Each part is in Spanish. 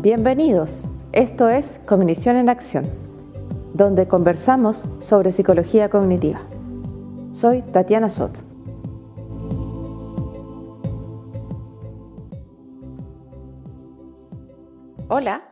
Bienvenidos. Esto es Cognición en Acción, donde conversamos sobre psicología cognitiva. Soy Tatiana Soto. Hola,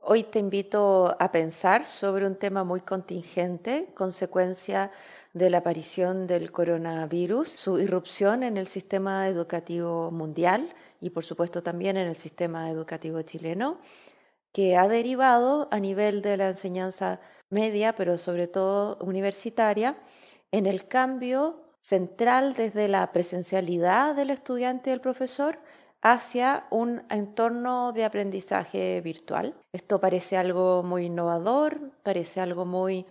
hoy te invito a pensar sobre un tema muy contingente, consecuencia de la aparición del coronavirus, su irrupción en el sistema educativo mundial y por supuesto también en el sistema educativo chileno, que ha derivado a nivel de la enseñanza media, pero sobre todo universitaria, en el cambio central desde la presencialidad del estudiante y del profesor hacia un entorno de aprendizaje virtual. Esto parece algo muy innovador, parece algo muy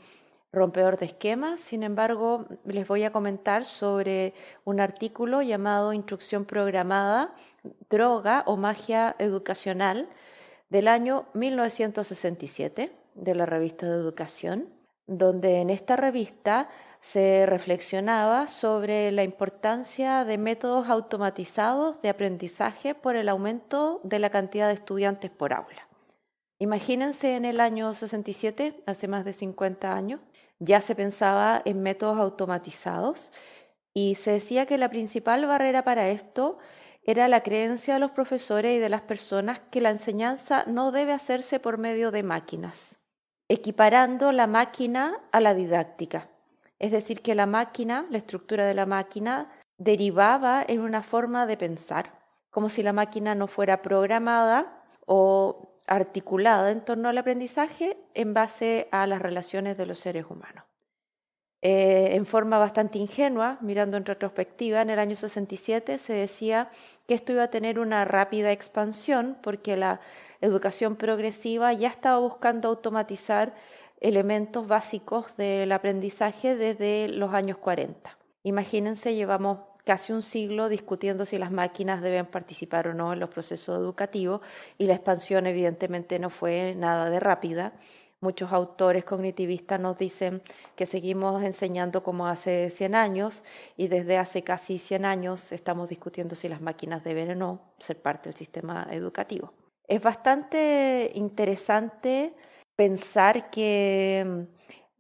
rompedor de esquemas. Sin embargo, les voy a comentar sobre un artículo llamado Instrucción Programada, Droga o Magia Educacional del año 1967 de la revista de Educación, donde en esta revista se reflexionaba sobre la importancia de métodos automatizados de aprendizaje por el aumento de la cantidad de estudiantes por aula. Imagínense en el año 67, hace más de 50 años, ya se pensaba en métodos automatizados y se decía que la principal barrera para esto era la creencia de los profesores y de las personas que la enseñanza no debe hacerse por medio de máquinas, equiparando la máquina a la didáctica. Es decir, que la máquina, la estructura de la máquina, derivaba en una forma de pensar, como si la máquina no fuera programada o articulada en torno al aprendizaje en base a las relaciones de los seres humanos. Eh, en forma bastante ingenua, mirando en retrospectiva, en el año 67 se decía que esto iba a tener una rápida expansión porque la educación progresiva ya estaba buscando automatizar elementos básicos del aprendizaje desde los años 40. Imagínense, llevamos casi un siglo discutiendo si las máquinas deben participar o no en los procesos educativos y la expansión evidentemente no fue nada de rápida. Muchos autores cognitivistas nos dicen que seguimos enseñando como hace 100 años y desde hace casi 100 años estamos discutiendo si las máquinas deben o no ser parte del sistema educativo. Es bastante interesante pensar que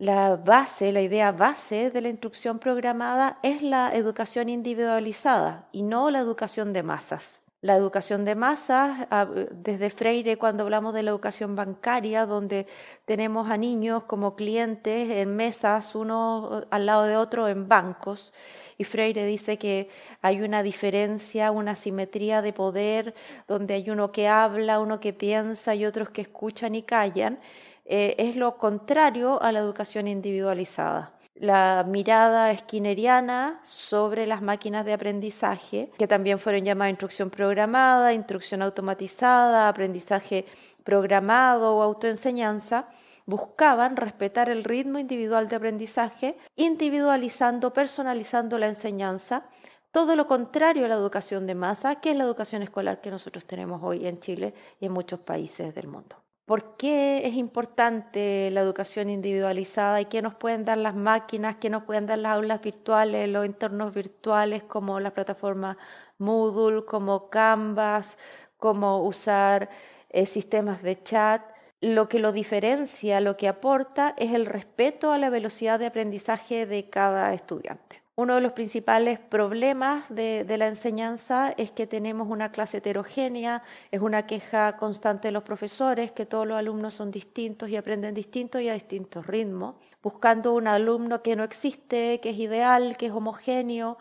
la base, la idea base de la instrucción programada es la educación individualizada y no la educación de masas. La educación de masas, ah, desde Freire cuando hablamos de la educación bancaria, donde tenemos a niños como clientes en mesas, uno al lado de otro en bancos, y Freire dice que hay una diferencia, una simetría de poder, donde hay uno que habla, uno que piensa y otros que escuchan y callan, eh, es lo contrario a la educación individualizada. La mirada esquineriana sobre las máquinas de aprendizaje, que también fueron llamadas instrucción programada, instrucción automatizada, aprendizaje programado o autoenseñanza, buscaban respetar el ritmo individual de aprendizaje, individualizando, personalizando la enseñanza, todo lo contrario a la educación de masa, que es la educación escolar que nosotros tenemos hoy en Chile y en muchos países del mundo. ¿Por qué es importante la educación individualizada y qué nos pueden dar las máquinas, qué nos pueden dar las aulas virtuales, los entornos virtuales como la plataforma Moodle, como Canvas, como usar eh, sistemas de chat? Lo que lo diferencia, lo que aporta es el respeto a la velocidad de aprendizaje de cada estudiante. Uno de los principales problemas de, la enseñanza es que tenemos una clase heterogénea, es una queja constante de los profesores, que todos los alumnos son distintos y aprenden distintos y a distintos ritmos, buscando un alumno que no existe, que es ideal, que es homogéneo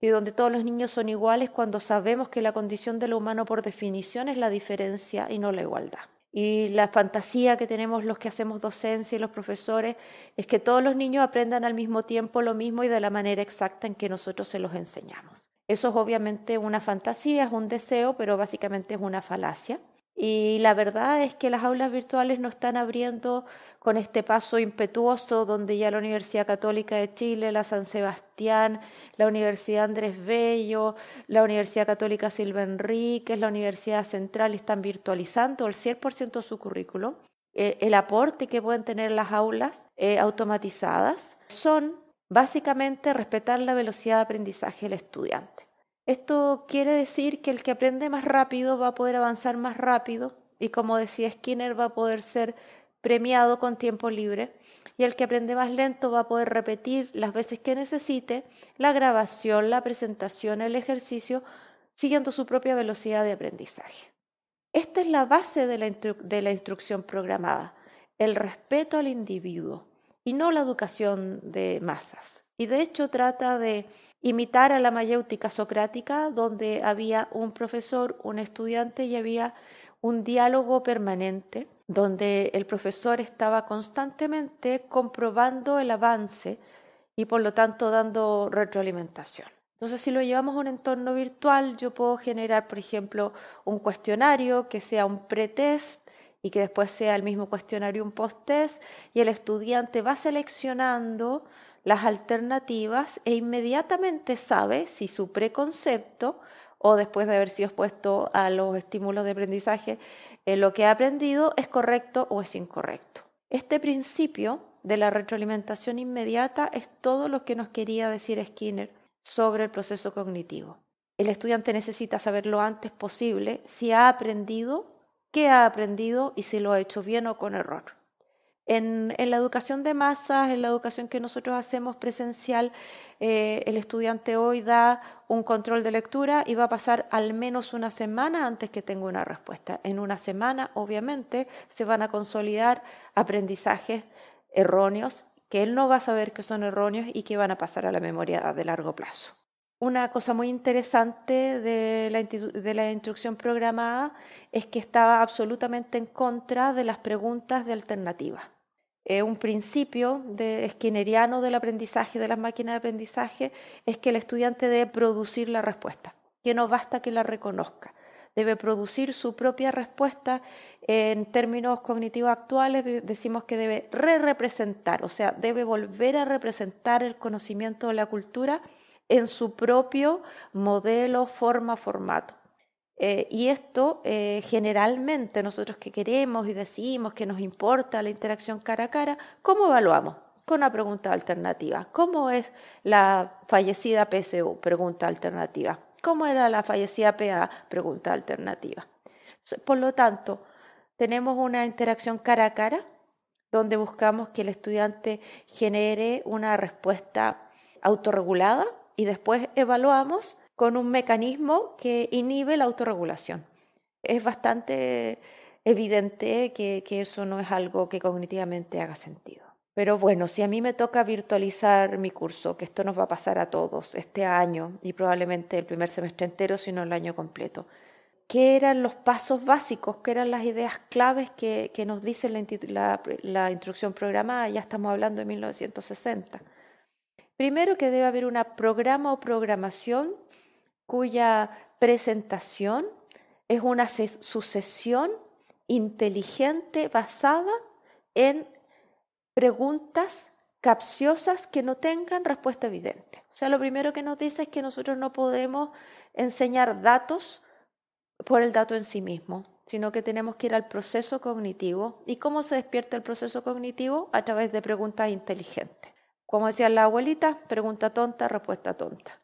y donde todos los niños son iguales cuando sabemos que la condición de lo humano por definición es la diferencia y no la igualdad. Y la fantasía que tenemos los que hacemos docencia y los profesores es que todos los niños aprendan al mismo tiempo lo mismo y de la manera exacta en que nosotros se los enseñamos. Eso es obviamente una fantasía, es un deseo, pero básicamente es una falacia. Y la verdad es que las aulas virtuales no están abriendo con este paso impetuoso donde ya la Universidad Católica de Chile, la San Sebastián, la Universidad Andrés Bello, la Universidad Católica Silva Enríquez, la Universidad Central están virtualizando el 100% de su currículo. Eh, el aporte que pueden tener las aulas eh, automatizadas son básicamente respetar la velocidad de aprendizaje del estudiante. Esto quiere decir que el que aprende más rápido va a poder avanzar más rápido Y como decía Skinner, va a poder ser premiado con tiempo libre y el que aprende más lento va a poder repetir las veces que necesite la grabación, la presentación, el ejercicio, siguiendo su propia velocidad de aprendizaje. Esta es la base de la, de la instrucción programada, el respeto al individuo y no la educación de masas. Y de hecho trata de imitar a la mayéutica socrática, donde había un profesor, un estudiante y había un diálogo permanente donde el profesor estaba constantemente comprobando el avance y por lo tanto dando retroalimentación. Entonces, si lo llevamos a un entorno virtual, yo puedo generar, por ejemplo, un cuestionario que sea un pretest y que después sea el mismo cuestionario un post-test y el estudiante va seleccionando las alternativas e inmediatamente sabe si su preconcepto o después de haber sido expuesto a los estímulos de aprendizaje eh, lo que ha aprendido es correcto o es incorrecto. Este principio de la retroalimentación inmediata es todo lo que nos quería decir Skinner sobre el proceso cognitivo. El estudiante necesita saber lo antes posible si ha aprendido, qué ha aprendido y si lo ha hecho bien o con error. En, la educación de masas, en la educación que nosotros hacemos presencial, eh, el estudiante hoy da un control de lectura y va a pasar al menos una semana antes que tenga una respuesta. En una semana, obviamente, se van a consolidar aprendizajes erróneos que él no va a saber que son erróneos y que van a pasar a la memoria de largo plazo. Una cosa muy interesante de la, instrucción programada es que estaba absolutamente en contra de las preguntas de alternativa. Un principio de skinneriano del aprendizaje, de las máquinas de aprendizaje, es que el estudiante debe producir la respuesta, que no basta que la reconozca, debe producir su propia respuesta. En términos cognitivos actuales decimos que debe re-representar, o sea, debe volver a representar el conocimiento de la cultura en su propio modelo, forma, formato. Eh, y esto eh, generalmente nosotros que queremos y decimos que nos importa la interacción cara a cara, ¿cómo evaluamos? Con una pregunta alternativa. ¿Cómo es la fallecida PSU? Pregunta alternativa. ¿Cómo era la fallecida PA? Pregunta alternativa. Por lo tanto, tenemos una interacción cara a cara donde buscamos que el estudiante genere una respuesta autorregulada y después evaluamos con un mecanismo que inhibe la autorregulación. Es bastante evidente que, eso no es algo que cognitivamente haga sentido. Pero bueno, si a mí me toca virtualizar mi curso, que esto nos va a pasar a todos este año y probablemente el primer semestre entero, sino el año completo, ¿qué eran los pasos básicos, qué eran las ideas claves que, nos dice la, la instrucción programada? Ya estamos hablando de 1960. Primero que debe haber una programa o programación cuya presentación es una sucesión inteligente basada en preguntas capciosas que no tengan respuesta evidente. O sea, lo primero que nos dice es que nosotros no podemos enseñar datos por el dato en sí mismo, sino que tenemos que ir al proceso cognitivo. ¿Y cómo se despierta el proceso cognitivo? A través de preguntas inteligentes. Como decía la abuelita, pregunta tonta, respuesta tonta.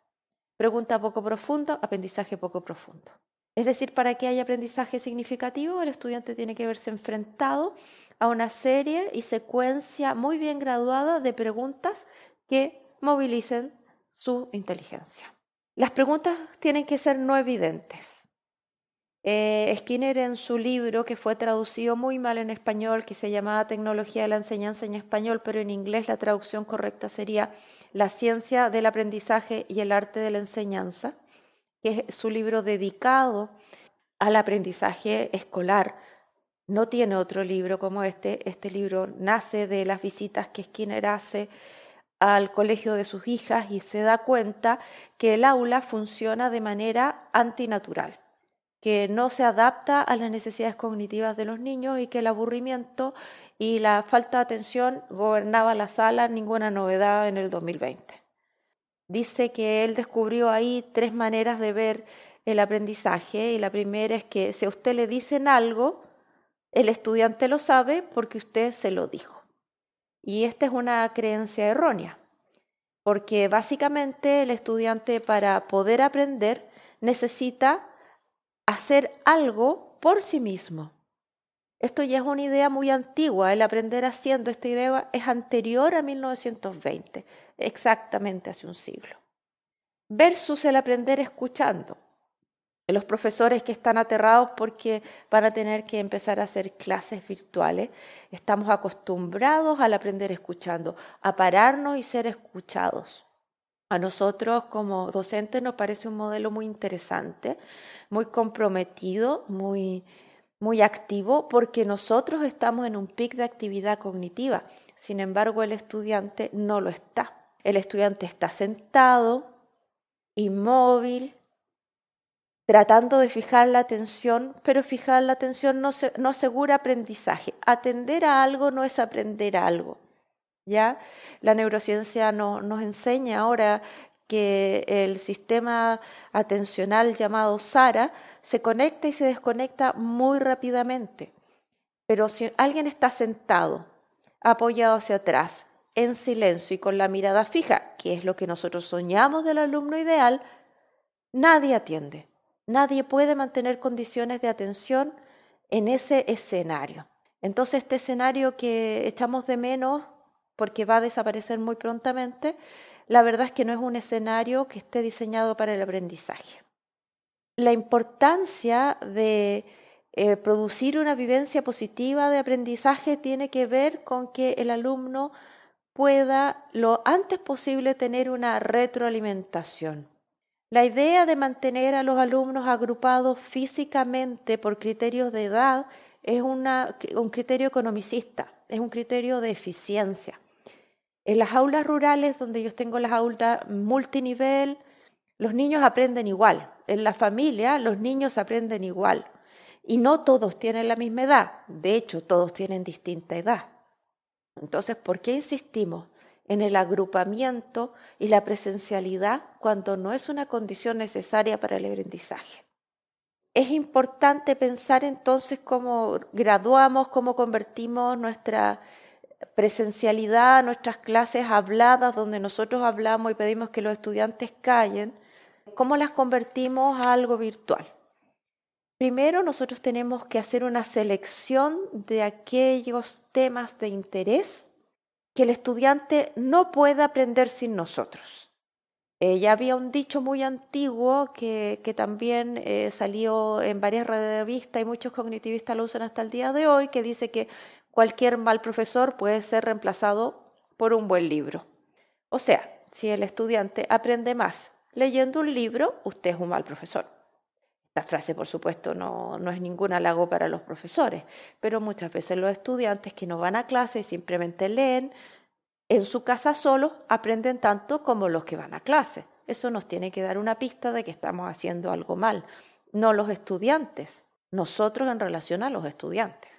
Pregunta poco profunda, aprendizaje poco profundo. Es decir, para que haya aprendizaje significativo, el estudiante tiene que verse enfrentado a una serie y secuencia muy bien graduada de preguntas que movilicen su inteligencia. Las preguntas tienen que ser no evidentes. Eh, Skinner en su libro, que fue traducido muy mal en español, que se llamaba Tecnología de la Enseñanza en Español, pero en inglés la traducción correcta sería La ciencia del aprendizaje y el arte de la enseñanza, que es su libro dedicado al aprendizaje escolar. No tiene otro libro como este. Este libro nace de las visitas que Skinner hace al colegio de sus hijas y se da cuenta que el aula funciona de manera antinatural que no se adapta a las necesidades cognitivas de los niños y que el aburrimiento y la falta de atención gobernaba la sala, ninguna novedad en el 2020. Dice que él descubrió ahí tres maneras de ver el aprendizaje y la primera es que si a usted le dicen algo, el estudiante lo sabe porque usted se lo dijo. Y esta es una creencia errónea, porque básicamente el estudiante para poder aprender necesita hacer algo por sí mismo. Esto ya es una idea muy antigua, el aprender haciendo, esta idea es anterior a 1920, exactamente hace un siglo. Versus el aprender escuchando. Los profesores que están aterrados porque van a tener que empezar a hacer clases virtuales, estamos acostumbrados al aprender escuchando, a pararnos y ser escuchados. A nosotros como docentes nos parece un modelo muy interesante, muy comprometido, muy, muy activo, porque nosotros estamos en un pic de actividad cognitiva. Sin embargo, el estudiante no lo está. El estudiante está sentado, inmóvil, tratando de fijar la atención, pero fijar la atención no, asegura aprendizaje. Atender a algo no es aprender algo. ¿ya? La neurociencia nos enseña ahora que el sistema atencional llamado SARA se conecta y se desconecta muy rápidamente. Pero si alguien está sentado, apoyado hacia atrás, en silencio y con la mirada fija, que es lo que nosotros soñamos del alumno ideal, nadie atiende. Nadie puede mantener condiciones de atención en ese escenario. Entonces, este escenario que echamos de menos porque va a desaparecer muy prontamente, la verdad es que no es un escenario que esté diseñado para el aprendizaje. La importancia de eh, producir una vivencia positiva de aprendizaje tiene que ver con que el alumno pueda lo antes posible tener una retroalimentación. La idea de mantener a los alumnos agrupados físicamente por criterios de edad es un criterio economicista, es un criterio de eficiencia. En las aulas rurales, donde yo tengo las aulas multinivel, los niños aprenden igual. En la familia, los niños aprenden igual. Y no todos tienen la misma edad. De hecho, todos tienen distinta edad. Entonces, ¿por qué insistimos? en el agrupamiento y la presencialidad cuando no es una condición necesaria para el aprendizaje. Es importante pensar entonces cómo graduamos, cómo convertimos nuestra presencialidad, nuestras clases habladas, donde nosotros hablamos y pedimos que los estudiantes callen, cómo las convertimos a algo virtual. Primero, nosotros tenemos que hacer una selección de aquellos temas de interés que el estudiante no puede aprender sin nosotros. Eh, ya había un dicho muy antiguo que, también eh, salió en varias revistas y muchos cognitivistas lo usan hasta el día de hoy, que dice que cualquier mal profesor puede ser reemplazado por un buen libro. O sea, si el estudiante aprende más leyendo un libro, usted es un mal profesor. La frase, por supuesto, no, no, es ningún halago para los profesores, pero muchas veces los estudiantes que no van a clase y simplemente leen, en su casa solos aprenden tanto como los que van a clase. Eso nos tiene que dar una pista de que estamos haciendo algo mal, no los estudiantes, nosotros en relación a los estudiantes.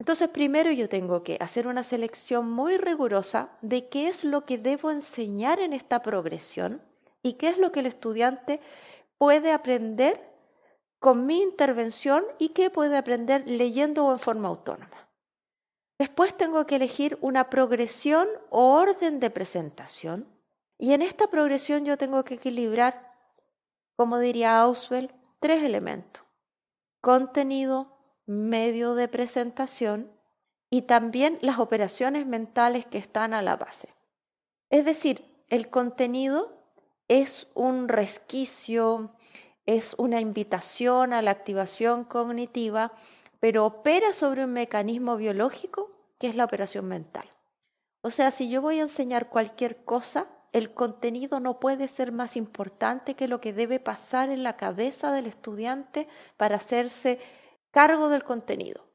Entonces, primero yo tengo que hacer una selección muy rigurosa de qué es lo que debo enseñar en esta progresión y qué es lo que el estudiante puede aprender con mi intervención y qué puede aprender leyendo o en forma autónoma. Después tengo que elegir una progresión o orden de presentación y en esta progresión yo tengo que equilibrar, como diría Auswell, tres elementos. Contenido, medio de presentación y también las operaciones mentales que están a la base. Es decir, el contenido es un resquicio, es una invitación a la activación cognitiva, pero opera sobre un mecanismo biológico que es la operación mental. O sea, si yo voy a enseñar cualquier cosa, el contenido no puede ser más importante que lo que debe pasar en la cabeza del estudiante para hacerse cargo del contenido.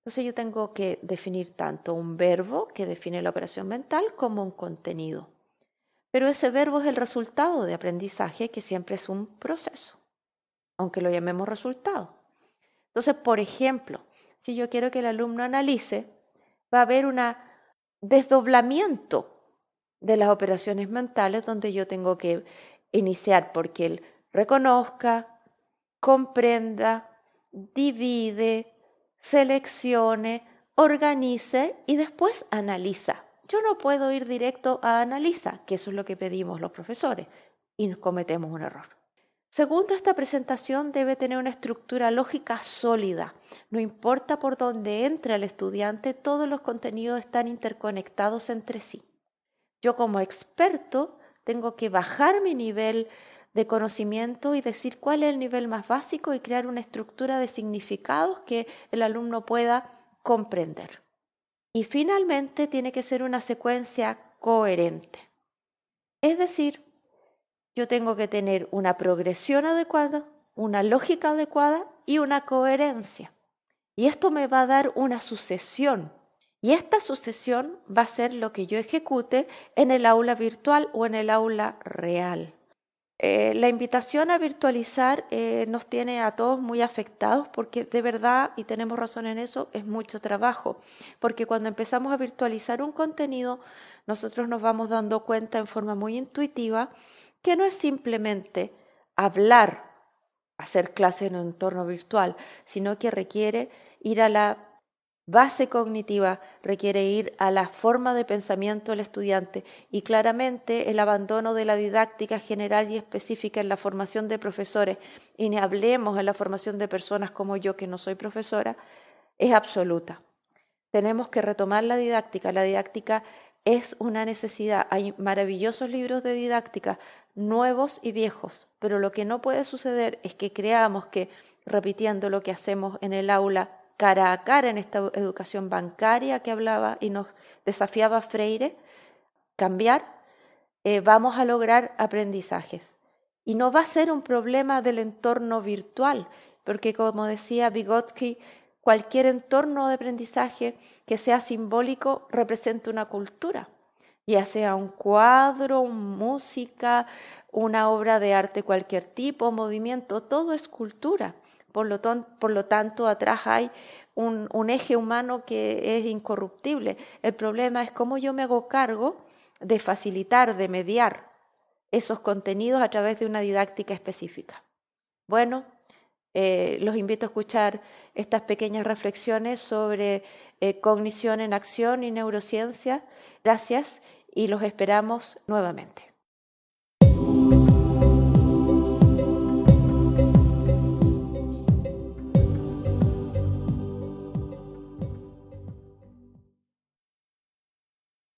Entonces yo tengo que definir tanto un verbo que define la operación mental como un contenido. Pero ese verbo es el resultado de aprendizaje que siempre es un proceso aunque lo llamemos resultado. Entonces, por ejemplo, si yo quiero que el alumno analice, va a haber un desdoblamiento de las operaciones mentales donde yo tengo que iniciar porque él reconozca, comprenda, divide, seleccione, organice y después analiza. Yo no puedo ir directo a analiza, que eso es lo que pedimos los profesores, y nos cometemos un error. Segundo, esta presentación debe tener una estructura lógica sólida. No importa por dónde entre el estudiante, todos los contenidos están interconectados entre sí. Yo como experto tengo que bajar mi nivel de conocimiento y decir cuál es el nivel más básico y crear una estructura de significados que el alumno pueda comprender. Y finalmente tiene que ser una secuencia coherente. Es decir, yo tengo que tener una progresión adecuada, una lógica adecuada y una coherencia. Y esto me va a dar una sucesión. Y esta sucesión va a ser lo que yo ejecute en el aula virtual o en el aula real. Eh, la invitación a virtualizar eh, nos tiene a todos muy afectados porque de verdad, y tenemos razón en eso, es mucho trabajo. Porque cuando empezamos a virtualizar un contenido, nosotros nos vamos dando cuenta en forma muy intuitiva que no es simplemente hablar, hacer clases en un entorno virtual, sino que requiere ir a la base cognitiva, requiere ir a la forma de pensamiento del estudiante y claramente el abandono de la didáctica general y específica en la formación de profesores, y ni hablemos en la formación de personas como yo, que no soy profesora, es absoluta. Tenemos que retomar la didáctica. La didáctica es una necesidad. Hay maravillosos libros de didáctica, nuevos y viejos, pero lo que no puede suceder es que creamos que repitiendo lo que hacemos en el aula cara a cara en esta educación bancaria que hablaba y nos desafiaba Freire, cambiar, eh, vamos a lograr aprendizajes. Y no va a ser un problema del entorno virtual, porque como decía Vygotsky, cualquier entorno de aprendizaje que sea simbólico representa una cultura ya sea un cuadro, música, una obra de arte cualquier tipo, movimiento, todo es cultura. Por lo, tanto, atrás hay un, un, eje humano que es incorruptible. El problema es cómo yo me hago cargo de facilitar, de mediar esos contenidos a través de una didáctica específica. Bueno, eh, los invito a escuchar estas pequeñas reflexiones sobre eh, cognición en acción y neurociencia. Gracias y los esperamos nuevamente.